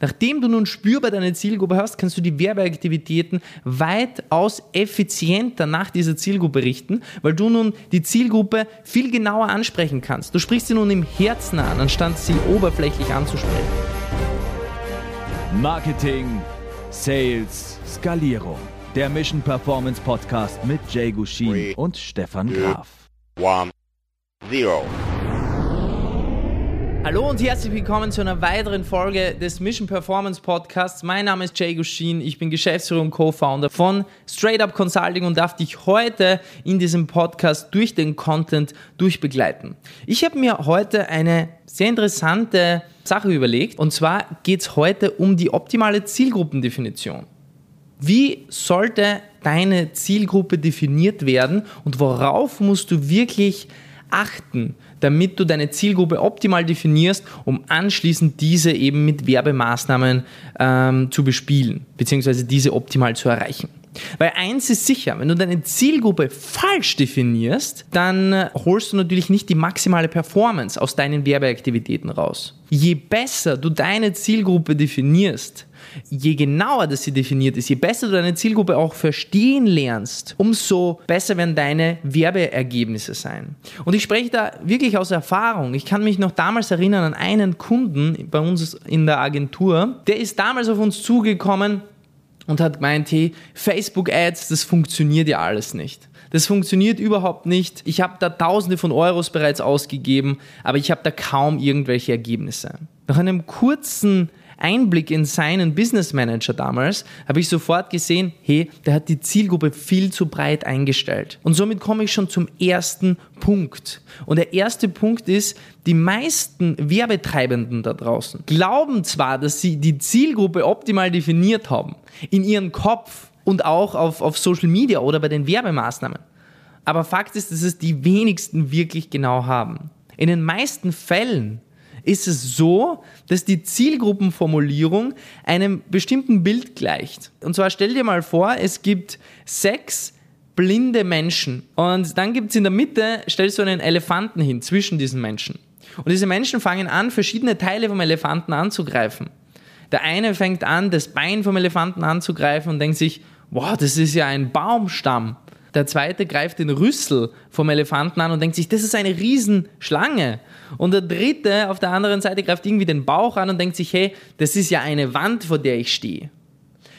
Nachdem du nun spürbar deine Zielgruppe hast, kannst du die Werbeaktivitäten weitaus effizienter nach dieser Zielgruppe richten, weil du nun die Zielgruppe viel genauer ansprechen kannst. Du sprichst sie nun im Herzen an, anstatt sie oberflächlich anzusprechen. Marketing, Sales, Skalierung. Der Mission Performance Podcast mit Jay Gushin und Stefan Graf. One, zero. Hallo und herzlich willkommen zu einer weiteren Folge des Mission Performance Podcasts. Mein Name ist Jay Gushin, ich bin Geschäftsführer und Co-Founder von Straight Up Consulting und darf dich heute in diesem Podcast durch den Content durchbegleiten. Ich habe mir heute eine sehr interessante Sache überlegt und zwar geht es heute um die optimale Zielgruppendefinition. Wie sollte deine Zielgruppe definiert werden und worauf musst du wirklich achten, damit du deine Zielgruppe optimal definierst, um anschließend diese eben mit Werbemaßnahmen ähm, zu bespielen, beziehungsweise diese optimal zu erreichen. Weil eins ist sicher, wenn du deine Zielgruppe falsch definierst, dann holst du natürlich nicht die maximale Performance aus deinen Werbeaktivitäten raus. Je besser du deine Zielgruppe definierst, je genauer das sie definiert ist, je besser du deine Zielgruppe auch verstehen lernst, umso besser werden deine Werbeergebnisse sein. Und ich spreche da wirklich aus Erfahrung. Ich kann mich noch damals erinnern an einen Kunden bei uns in der Agentur, der ist damals auf uns zugekommen und hat gemeint, hey, Facebook-Ads, das funktioniert ja alles nicht. Das funktioniert überhaupt nicht. Ich habe da Tausende von Euros bereits ausgegeben, aber ich habe da kaum irgendwelche Ergebnisse. Nach einem kurzen Einblick in seinen Business Manager damals, habe ich sofort gesehen, hey, der hat die Zielgruppe viel zu breit eingestellt. Und somit komme ich schon zum ersten Punkt. Und der erste Punkt ist, die meisten Werbetreibenden da draußen glauben zwar, dass sie die Zielgruppe optimal definiert haben, in ihrem Kopf und auch auf, auf Social Media oder bei den Werbemaßnahmen. Aber Fakt ist, dass es die wenigsten wirklich genau haben. In den meisten Fällen ist es so, dass die Zielgruppenformulierung einem bestimmten Bild gleicht. Und zwar stell dir mal vor, es gibt sechs blinde Menschen und dann gibt es in der Mitte, stellst du einen Elefanten hin zwischen diesen Menschen. Und diese Menschen fangen an, verschiedene Teile vom Elefanten anzugreifen. Der eine fängt an, das Bein vom Elefanten anzugreifen und denkt sich, wow, das ist ja ein Baumstamm. Der zweite greift den Rüssel vom Elefanten an und denkt sich, das ist eine Riesenschlange. Und der dritte auf der anderen Seite greift irgendwie den Bauch an und denkt sich, hey, das ist ja eine Wand, vor der ich stehe.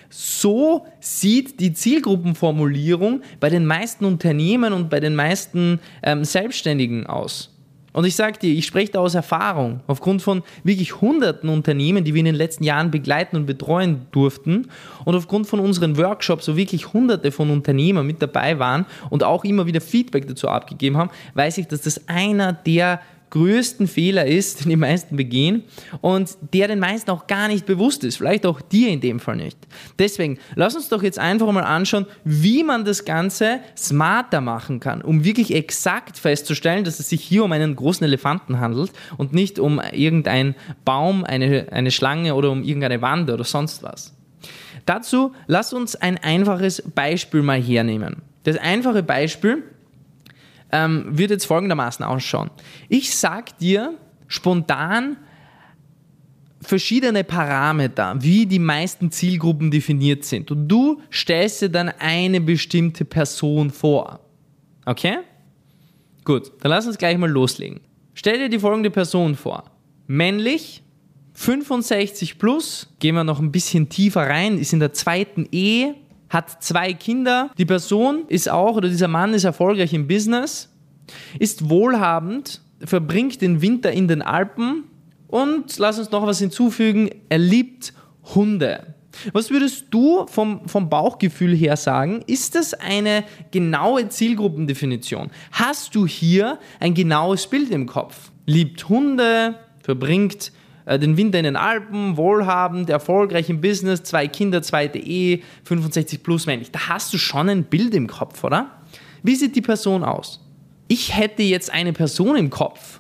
So sieht die Zielgruppenformulierung bei den meisten Unternehmen und bei den meisten ähm, Selbstständigen aus. Und ich sage dir, ich spreche da aus Erfahrung, aufgrund von wirklich hunderten Unternehmen, die wir in den letzten Jahren begleiten und betreuen durften. Und aufgrund von unseren Workshops, wo wirklich hunderte von Unternehmern mit dabei waren und auch immer wieder Feedback dazu abgegeben haben, weiß ich, dass das einer der größten Fehler ist, den die meisten begehen und der den meisten auch gar nicht bewusst ist. Vielleicht auch dir in dem Fall nicht. Deswegen, lass uns doch jetzt einfach mal anschauen, wie man das Ganze smarter machen kann, um wirklich exakt festzustellen, dass es sich hier um einen großen Elefanten handelt und nicht um irgendeinen Baum, eine, eine Schlange oder um irgendeine Wand oder sonst was. Dazu lass uns ein einfaches Beispiel mal hernehmen. Das einfache Beispiel ähm, wird jetzt folgendermaßen ausschauen. Ich sag dir spontan verschiedene Parameter, wie die meisten Zielgruppen definiert sind. Und du stellst dir dann eine bestimmte Person vor. Okay? Gut, dann lass uns gleich mal loslegen. Stell dir die folgende Person vor. Männlich, 65 plus, gehen wir noch ein bisschen tiefer rein, ist in der zweiten Ehe, hat zwei Kinder. Die Person ist auch, oder dieser Mann ist erfolgreich im Business, ist wohlhabend, verbringt den Winter in den Alpen und, lass uns noch was hinzufügen, er liebt Hunde. Was würdest du vom, vom Bauchgefühl her sagen? Ist das eine genaue Zielgruppendefinition? Hast du hier ein genaues Bild im Kopf? Liebt Hunde, verbringt den Winter in den Alpen, wohlhabend, erfolgreich im Business, zwei Kinder, zweite Ehe, 65 plus männlich. Da hast du schon ein Bild im Kopf, oder? Wie sieht die Person aus? Ich hätte jetzt eine Person im Kopf,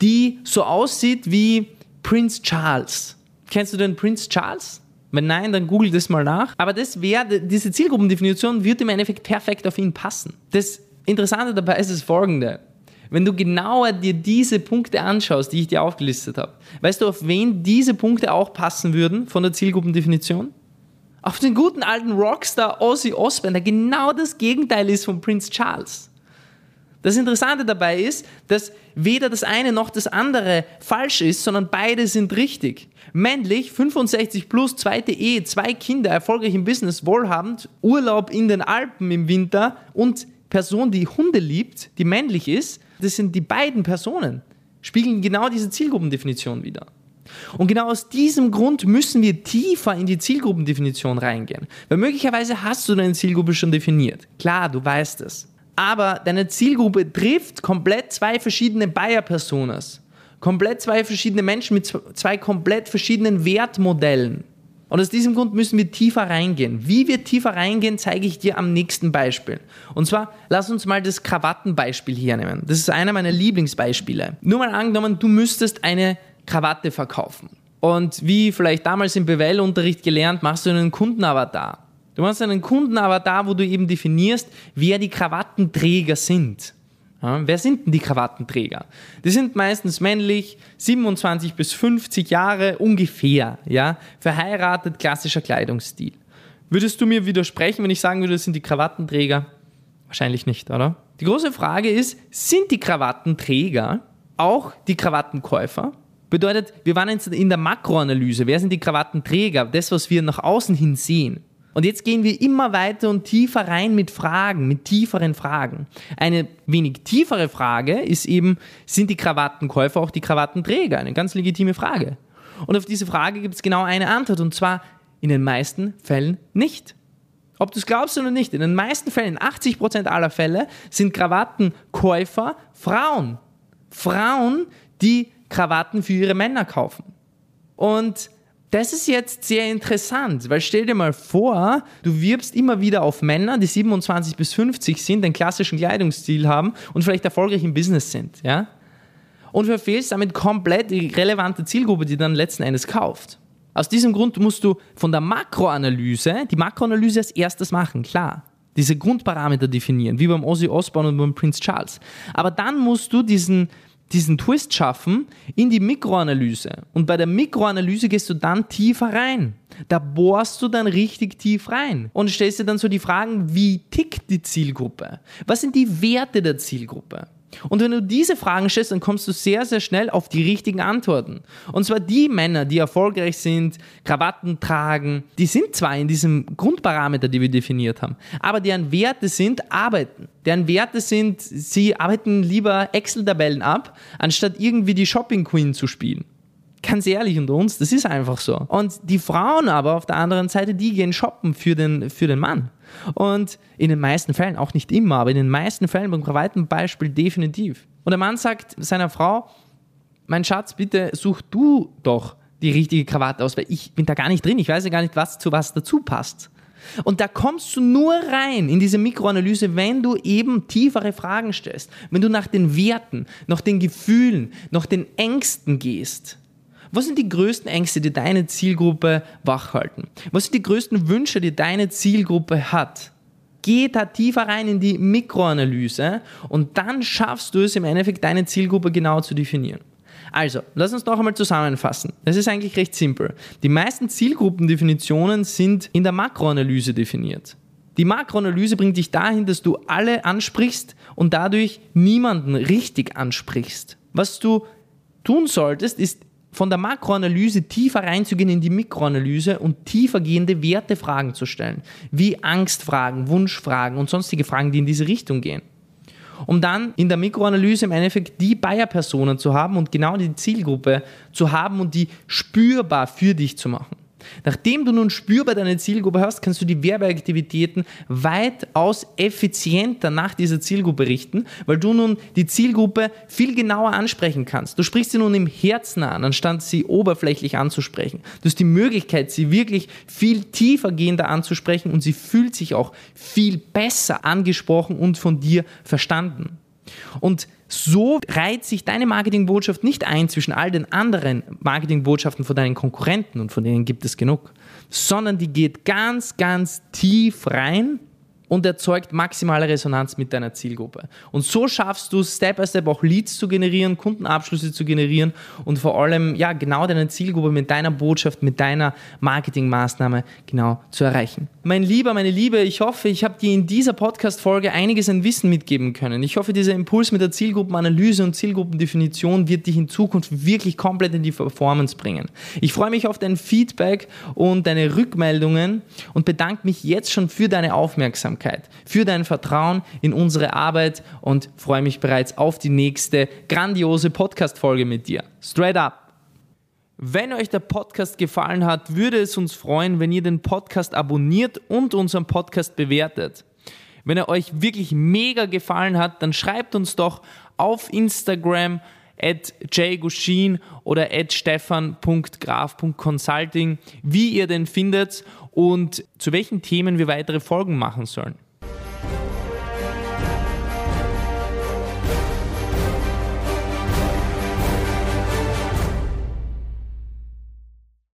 die so aussieht wie Prince Charles. Kennst du den Prince Charles? Wenn nein, dann google das mal nach. Aber das wäre, diese Zielgruppendefinition wird im Endeffekt perfekt auf ihn passen. Das Interessante dabei ist das folgende. Wenn du genauer dir diese Punkte anschaust, die ich dir aufgelistet habe, weißt du, auf wen diese Punkte auch passen würden von der Zielgruppendefinition? Auf den guten alten Rockstar Ozzy Osbourne, der genau das Gegenteil ist von Prince Charles. Das Interessante dabei ist, dass weder das eine noch das andere falsch ist, sondern beide sind richtig. Männlich, 65 plus, zweite Ehe, zwei Kinder, erfolgreich im Business, wohlhabend, Urlaub in den Alpen im Winter und Person, die Hunde liebt, die männlich ist, das sind die beiden Personen, spiegeln genau diese Zielgruppendefinition wieder. Und genau aus diesem Grund müssen wir tiefer in die Zielgruppendefinition reingehen. Weil möglicherweise hast du deine Zielgruppe schon definiert. Klar, du weißt es. Aber deine Zielgruppe trifft komplett zwei verschiedene Buyer-Personas. Komplett zwei verschiedene Menschen mit zwei komplett verschiedenen Wertmodellen. Und aus diesem Grund müssen wir tiefer reingehen. Wie wir tiefer reingehen, zeige ich dir am nächsten Beispiel. Und zwar, lass uns mal das Krawattenbeispiel hier nehmen. Das ist einer meiner Lieblingsbeispiele. Nur mal angenommen, du müsstest eine Krawatte verkaufen. Und wie vielleicht damals im BWL-Unterricht gelernt, machst du einen Kundenavatar. Du machst einen Kundenavatar, wo du eben definierst, wer die Krawattenträger sind. Ja, wer sind denn die Krawattenträger? Die sind meistens männlich, 27 bis 50 Jahre ungefähr, ja, verheiratet, klassischer Kleidungsstil. Würdest du mir widersprechen, wenn ich sagen würde, das sind die Krawattenträger? Wahrscheinlich nicht, oder? Die große Frage ist, sind die Krawattenträger auch die Krawattenkäufer? Bedeutet, wir waren jetzt in der Makroanalyse. Wer sind die Krawattenträger? Das, was wir nach außen hin sehen. Und jetzt gehen wir immer weiter und tiefer rein mit Fragen, mit tieferen Fragen. Eine wenig tiefere Frage ist eben, sind die Krawattenkäufer auch die Krawattenträger? Eine ganz legitime Frage. Und auf diese Frage gibt es genau eine Antwort und zwar in den meisten Fällen nicht. Ob du es glaubst oder nicht, in den meisten Fällen, 80% aller Fälle, sind Krawattenkäufer Frauen. Frauen, die Krawatten für ihre Männer kaufen. Und das ist jetzt sehr interessant, weil stell dir mal vor, du wirbst immer wieder auf Männer, die 27 bis 50 sind, einen klassischen Kleidungsstil haben und vielleicht erfolgreich im Business sind, ja? Und verfehlst damit komplett die relevante Zielgruppe, die dann letzten Endes kauft. Aus diesem Grund musst du von der Makroanalyse die Makroanalyse als erstes machen, klar. Diese Grundparameter definieren, wie beim Ozzy Osbourne und beim Prince Charles. Aber dann musst du diesen diesen Twist schaffen in die Mikroanalyse. Und bei der Mikroanalyse gehst du dann tiefer rein. Da bohrst du dann richtig tief rein und stellst dir dann so die Fragen, wie tickt die Zielgruppe? Was sind die Werte der Zielgruppe? Und wenn du diese Fragen stellst, dann kommst du sehr, sehr schnell auf die richtigen Antworten. Und zwar die Männer, die erfolgreich sind, Krawatten tragen, die sind zwar in diesem Grundparameter, die wir definiert haben, aber deren Werte sind arbeiten. Deren Werte sind, sie arbeiten lieber Excel-Tabellen ab, anstatt irgendwie die Shopping Queen zu spielen ganz ehrlich unter uns, das ist einfach so. Und die Frauen aber auf der anderen Seite, die gehen shoppen für den, für den Mann. Und in den meisten Fällen, auch nicht immer, aber in den meisten Fällen, beim weiten Beispiel definitiv. Und der Mann sagt seiner Frau, mein Schatz, bitte such du doch die richtige Krawatte aus, weil ich bin da gar nicht drin. Ich weiß ja gar nicht, was zu was dazu passt. Und da kommst du nur rein in diese Mikroanalyse, wenn du eben tiefere Fragen stellst, wenn du nach den Werten, nach den Gefühlen, nach den Ängsten gehst. Was sind die größten Ängste, die deine Zielgruppe wachhalten? Was sind die größten Wünsche, die deine Zielgruppe hat? Geh da tiefer rein in die Mikroanalyse und dann schaffst du es im Endeffekt, deine Zielgruppe genau zu definieren. Also, lass uns noch einmal zusammenfassen. Es ist eigentlich recht simpel. Die meisten Zielgruppendefinitionen sind in der Makroanalyse definiert. Die Makroanalyse bringt dich dahin, dass du alle ansprichst und dadurch niemanden richtig ansprichst. Was du tun solltest, ist von der Makroanalyse tiefer reinzugehen in die Mikroanalyse und tiefer gehende Wertefragen zu stellen, wie Angstfragen, Wunschfragen und sonstige Fragen, die in diese Richtung gehen. Um dann in der Mikroanalyse im Endeffekt die Buyer-Personen zu haben und genau die Zielgruppe zu haben und die spürbar für dich zu machen. Nachdem du nun spürbar deine Zielgruppe hast, kannst du die Werbeaktivitäten weitaus effizienter nach dieser Zielgruppe richten, weil du nun die Zielgruppe viel genauer ansprechen kannst. Du sprichst sie nun im Herzen an, anstatt sie oberflächlich anzusprechen. Du hast die Möglichkeit, sie wirklich viel tiefer gehender anzusprechen und sie fühlt sich auch viel besser angesprochen und von dir verstanden. Und so reiht sich deine Marketingbotschaft nicht ein zwischen all den anderen Marketingbotschaften von deinen Konkurrenten und von denen gibt es genug, sondern die geht ganz, ganz tief rein und erzeugt maximale Resonanz mit deiner Zielgruppe. Und so schaffst du Step by Step auch Leads zu generieren, Kundenabschlüsse zu generieren und vor allem ja genau deine Zielgruppe mit deiner Botschaft, mit deiner Marketingmaßnahme genau zu erreichen. Mein Lieber, meine Liebe, ich hoffe, ich habe dir in dieser Podcast-Folge einiges an Wissen mitgeben können. Ich hoffe, dieser Impuls mit der Zielgruppenanalyse und Zielgruppendefinition wird dich in Zukunft wirklich komplett in die Performance bringen. Ich freue mich auf dein Feedback und deine Rückmeldungen und bedanke mich jetzt schon für deine Aufmerksamkeit. Aufmerksamkeit, für dein Vertrauen in unsere Arbeit und freue mich bereits auf die nächste grandiose Podcast-Folge mit dir. Straight up! Wenn euch der Podcast gefallen hat, würde es uns freuen, wenn ihr den Podcast abonniert und unseren Podcast bewertet. Wenn er euch wirklich mega gefallen hat, dann schreibt uns doch auf Instagram at jgushin oder at stefan.graf.consulting, wie ihr den findet und zu welchen Themen wir weitere Folgen machen sollen.